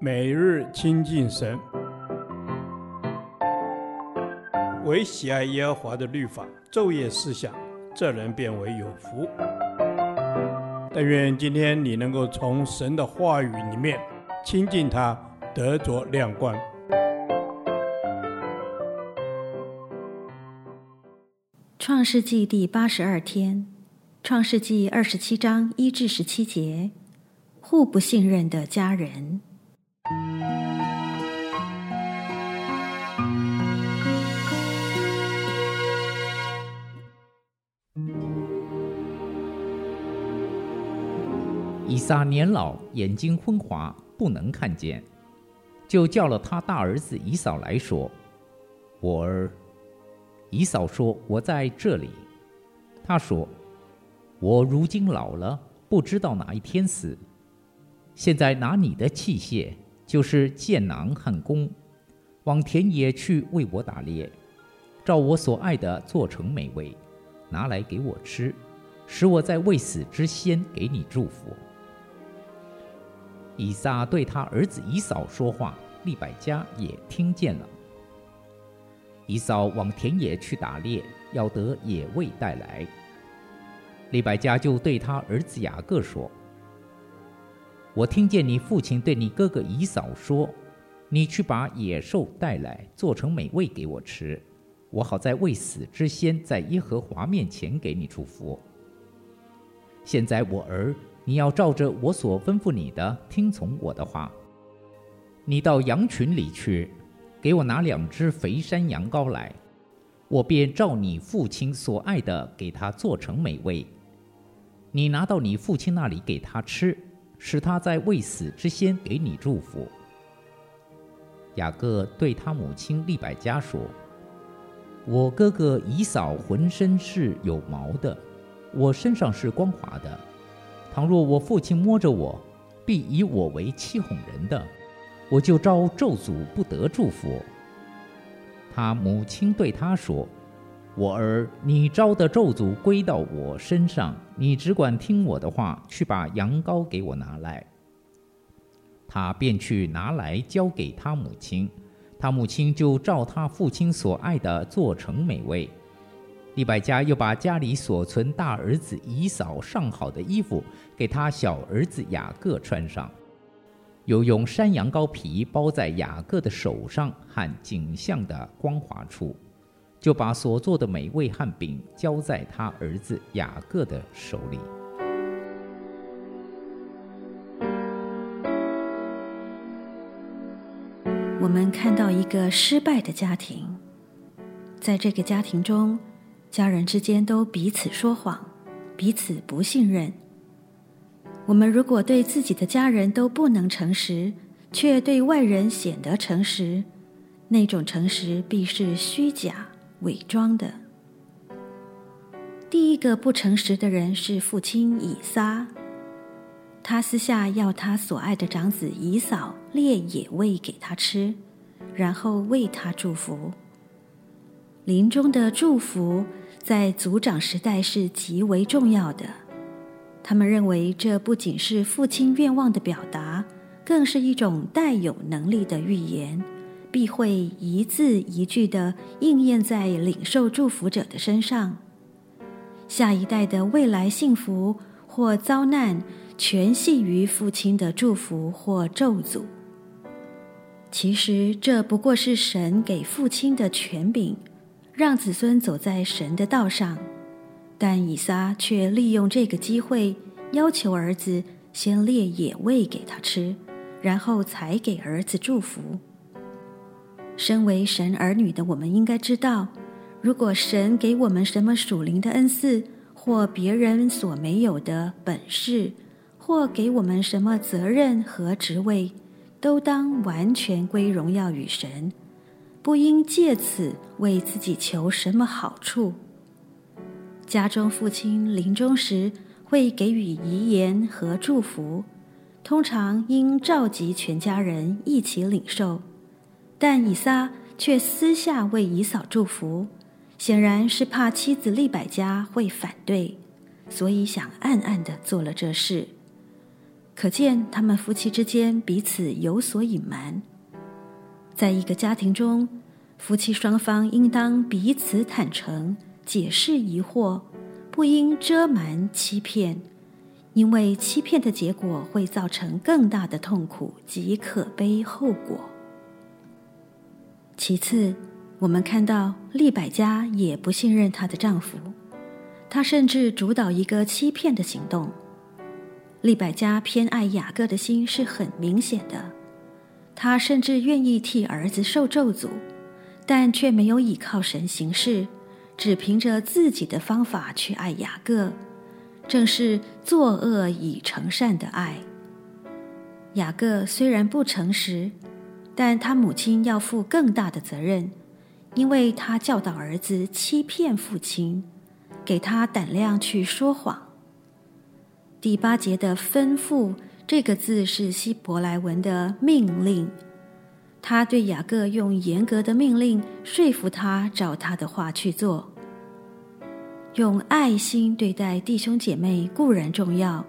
每日亲近神，唯喜爱耶和华的律法，昼夜思想，这人便为有福。但愿今天你能够从神的话语里面亲近他，得着亮光。创世纪第八十二天，创世纪二十七章一至十七节，互不信任的家人。以撒年老，眼睛昏花，不能看见，就叫了他大儿子以扫来说：“我儿。”以扫说：“我在这里。”他说：“我如今老了，不知道哪一天死。现在拿你的器械，就是箭囊和弓，往田野去为我打猎，照我所爱的做成美味，拿来给我吃，使我在未死之先给你祝福。”以撒对他儿子以扫说话，利百加也听见了。以扫往田野去打猎，要得野味带来。利百加就对他儿子雅各说：“我听见你父亲对你哥哥以扫说，你去把野兽带来，做成美味给我吃，我好在未死之先，在耶和华面前给你祝福。现在我儿，你要照着我所吩咐你的，听从我的话。你到羊群里去。”给我拿两只肥山羊羔来，我便照你父亲所爱的给他做成美味。你拿到你父亲那里给他吃，使他在未死之先给你祝福。雅各对他母亲利百加说：“我哥哥以扫浑身是有毛的，我身上是光滑的。倘若我父亲摸着我，必以我为欺哄人的。”我就招咒诅，不得祝福。他母亲对他说：“我儿，你招的咒诅归到我身上，你只管听我的话，去把羊羔给我拿来。”他便去拿来，交给他母亲。他母亲就照他父亲所爱的做成美味。利百加又把家里所存大儿子以扫上好的衣服给他小儿子雅各穿上。又用山羊羔皮包在雅各的手上和颈项的光滑处，就把所做的美味汉饼交在他儿子雅各的手里。我们看到一个失败的家庭，在这个家庭中，家人之间都彼此说谎，彼此不信任。我们如果对自己的家人都不能诚实，却对外人显得诚实，那种诚实必是虚假、伪装的。第一个不诚实的人是父亲以撒，他私下要他所爱的长子以扫猎野味给他吃，然后为他祝福。临终的祝福在族长时代是极为重要的。他们认为这不仅是父亲愿望的表达，更是一种带有能力的预言，必会一字一句地应验在领受祝福者的身上。下一代的未来幸福或遭难，全系于父亲的祝福或咒诅。其实这不过是神给父亲的权柄，让子孙走在神的道上。但以撒却利用这个机会，要求儿子先猎野味给他吃，然后才给儿子祝福。身为神儿女的我们应该知道，如果神给我们什么属灵的恩赐，或别人所没有的本事，或给我们什么责任和职位，都当完全归荣耀与神，不应借此为自己求什么好处。家中父亲临终时会给予遗言和祝福，通常应召集全家人一起领受，但以撒却私下为以扫祝福，显然是怕妻子利百家会反对，所以想暗暗的做了这事。可见他们夫妻之间彼此有所隐瞒。在一个家庭中，夫妻双方应当彼此坦诚，解释疑惑，不应遮瞒欺骗，因为欺骗的结果会造成更大的痛苦及可悲后果。其次，我们看到利百加也不信任她的丈夫，她甚至主导一个欺骗的行动。利百加偏爱雅各的心是很明显的，他甚至愿意替儿子受咒诅，但却没有倚靠神行事，只凭着自己的方法去爱雅各，正是作恶以成善的爱。雅各虽然不诚实。但他母亲要负更大的责任，因为他教导儿子欺骗父亲，给他胆量去说谎。第八节的“吩咐”这个字是希伯来文的命令，他对雅各用严格的命令说服他照他的话去做。用爱心对待弟兄姐妹固然重要，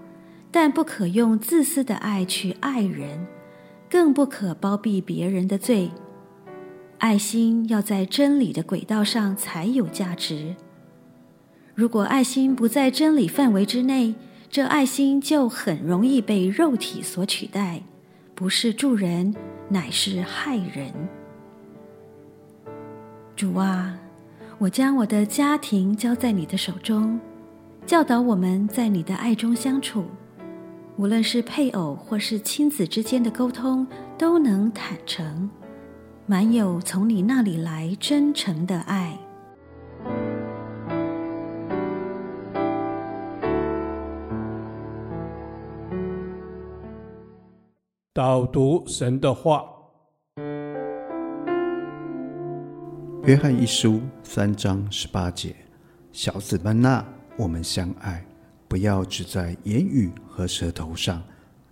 但不可用自私的爱去爱人。更不可包庇别人的罪，爱心要在真理的轨道上才有价值。如果爱心不在真理范围之内，这爱心就很容易被肉体所取代，不是助人，乃是害人。主啊，我将我的家庭交在你的手中，教导我们在你的爱中相处。无论是配偶或是亲子之间的沟通，都能坦诚，满有从你那里来真诚的爱。导读神的话，约翰一书三章十八节：小子们呐，我们相爱。不要只在言语和舌头上，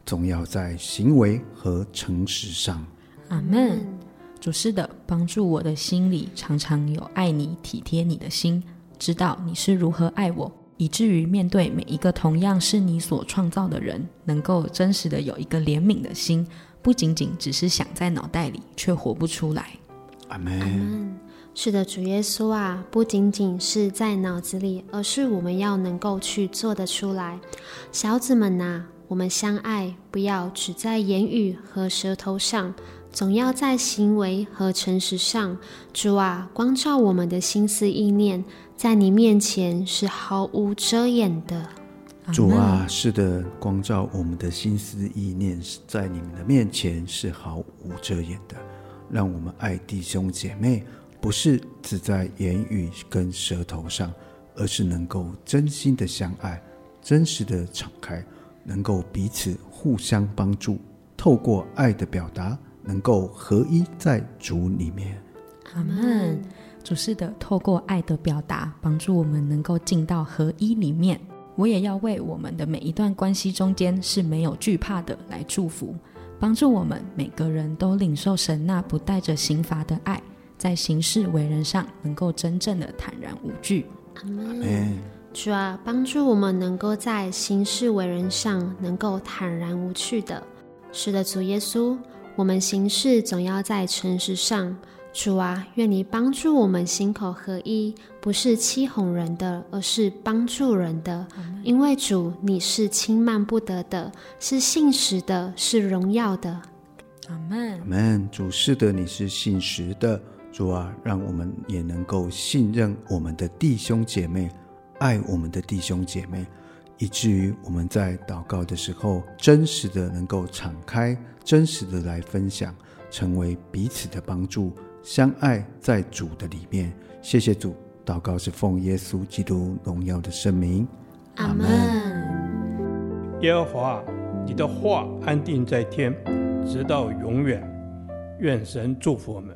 总要在行为和诚实上。阿门。主是的，帮助我的心里常常有爱你、体贴你的心，知道你是如何爱我，以至于面对每一个同样是你所创造的人，能够真实的有一个怜悯的心，不仅仅只是想在脑袋里，却活不出来。阿门。是的，主耶稣啊，不仅仅是在脑子里，而是我们要能够去做得出来。小子们呐、啊，我们相爱，不要只在言语和舌头上，总要在行为和诚实上。主啊，光照我们的心思意念，在你面前是毫无遮掩的。主啊，是的，光照我们的心思意念，在你们的面前是毫无遮掩的。让我们爱弟兄姐妹。不是只在言语跟舌头上，而是能够真心的相爱，真实的敞开，能够彼此互相帮助，透过爱的表达，能够合一在主里面。阿门。主是的，透过爱的表达，帮助我们能够进到合一里面。我也要为我们的每一段关系中间是没有惧怕的来祝福，帮助我们每个人都领受神那不带着刑罚的爱。在行事为人上，能够真正的坦然无惧。阿门。主啊，帮助我们能够在行事为人上，能够坦然无惧的。是的，主耶稣，我们行事总要在诚实上。主啊，愿你帮助我们心口合一，不是欺哄人的，而是帮助人的。因为主，你是轻慢不得的，是信实的，是荣耀的。阿门。阿门。主是的，你是信实的。主啊，让我们也能够信任我们的弟兄姐妹，爱我们的弟兄姐妹，以至于我们在祷告的时候，真实的能够敞开，真实的来分享，成为彼此的帮助，相爱在主的里面。谢谢主，祷告是奉耶稣基督荣耀的圣名，阿门。耶和华，你的话安定在天，直到永远。愿神祝福我们。